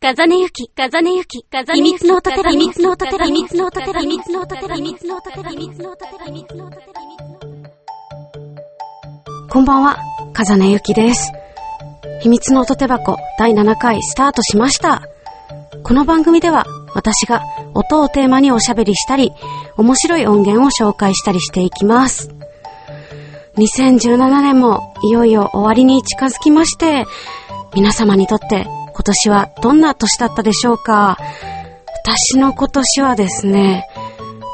風音ゆき、風音ゆき、風ねゆき、秘密の音テラ、秘密の音テラ、秘密の音テラ、秘密の音テレ、秘密の音テラ、秘密の音テレ、秘密の音テラ、こんばんは、風音ゆきです。秘密の音手箱第7回スタートしました。この番組では私が音をテーマにおしゃべりしたり、面白い音源を紹介したりしていきます。2017年もいよいよ終わりに近づきまして、皆様にとって年はどんな年だったでしょうか？私の今年はですね、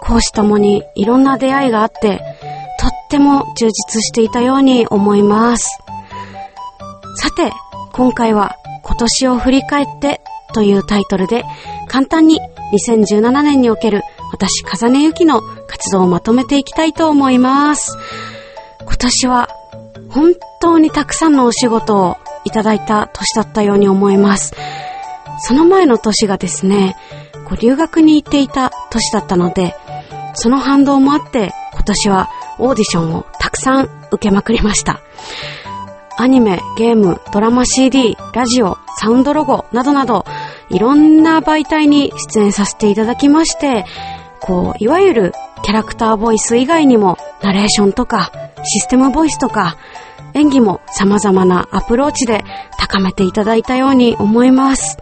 講師ともにいろんな出会いがあって、とっても充実していたように思います。さて、今回は今年を振り返ってというタイトルで簡単に2017年における私、風根ゆきの活動をまとめていきたいと思います。今年は本当にたくさんのお仕事をいただいた年だったように思います。その前の年がですね、こう留学に行っていた年だったので、その反動もあって今年はオーディションをたくさん受けまくりました。アニメ、ゲーム、ドラマ CD、ラジオ、サウンドロゴなどなど、いろんな媒体に出演させていただきまして、こう、いわゆるキャラクターボイス以外にも、ナレーションとか、システムボイスとか、演技も様々なアプローチで高めていただいたように思います。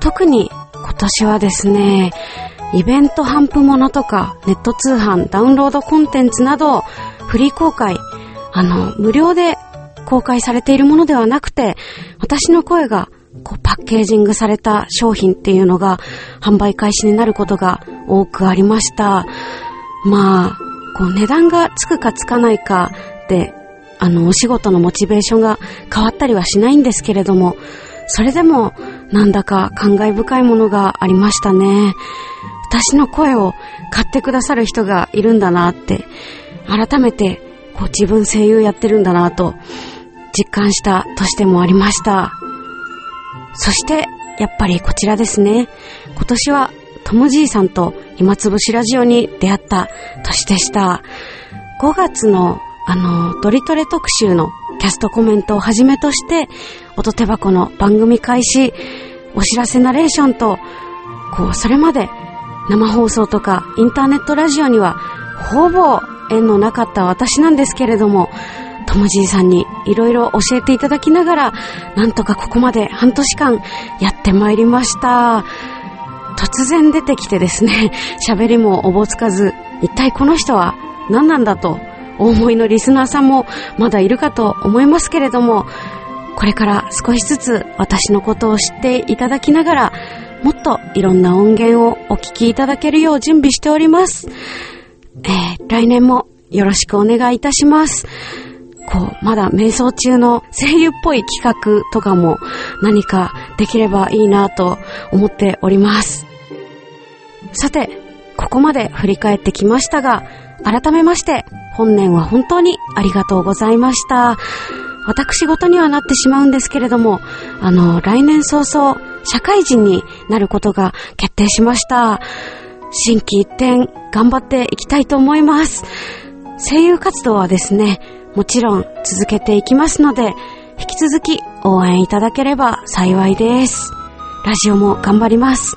特に今年はですね、イベント頒布物とか、ネット通販、ダウンロードコンテンツなど、フリー公開、あの、無料で公開されているものではなくて、私の声がこうパッケージングされた商品っていうのが販売開始になることが多くありました。まあ、こう値段がつくかつかないかで、あの、お仕事のモチベーションが変わったりはしないんですけれども、それでもなんだか感慨深いものがありましたね。私の声を買ってくださる人がいるんだなって、改めてこう自分声優やってるんだなと実感した年でもありました。そして、やっぱりこちらですね。今年はトムじいさんと暇つぶしラジオに出会った年でした。5月のあの、ドリトレ特集のキャストコメントをはじめとして、音手箱の番組開始、お知らせナレーションと、こう、それまで生放送とかインターネットラジオにはほぼ縁のなかった私なんですけれども、ともじいさんにいろいろ教えていただきながら、なんとかここまで半年間やってまいりました。突然出てきてですね、喋りもおぼつかず、一体この人は何なんだと、お思いのリスナーさんもまだいるかと思いますけれども、これから少しずつ私のことを知っていただきながら、もっといろんな音源をお聞きいただけるよう準備しております。えー、来年もよろしくお願いいたします。こう、まだ瞑想中の声優っぽい企画とかも何かできればいいなと思っております。さて、ここまで振り返ってきましたが、改めまして、本年は本当にありがとうございました。私事にはなってしまうんですけれども、あの、来年早々、社会人になることが決定しました。新規一転、頑張っていきたいと思います。声優活動はですね、もちろん続けていきますので、引き続き応援いただければ幸いです。ラジオも頑張ります。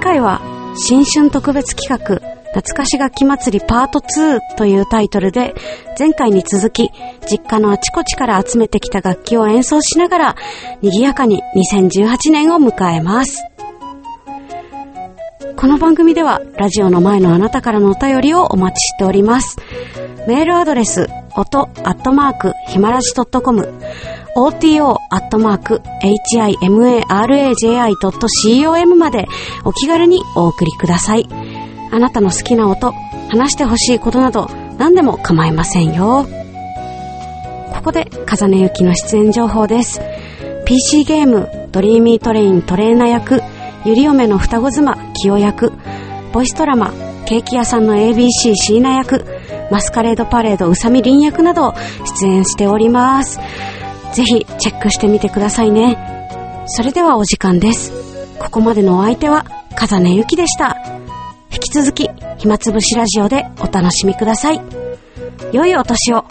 次回は新春特別企画懐かし楽器祭りパート2というタイトルで前回に続き実家のあちこちから集めてきた楽器を演奏しながら賑やかに2018年を迎えます。この番組ではラジオの前のあなたからのお便りをお待ちしております。メールアドレス、音アットマーク、ひまらじ .com、oto.himaraji.com までお気軽にお送りください。あなたの好きな音、話してほしいことなど何でも構いませんよ。ここで、風根ゆきの出演情報です。PC ゲーム、ドリーミートレイントレーナー役、ゆり嫁の双子妻、清役、ボイスドラマ、ケーキ屋さんの ABC 椎名役、マスカレードパレードうさみりん役など出演しております。ぜひチェックしてみてくださいね。それではお時間です。ここまでのお相手は、風根ゆきでした。引き続き、暇つぶしラジオでお楽しみください。良いお年を。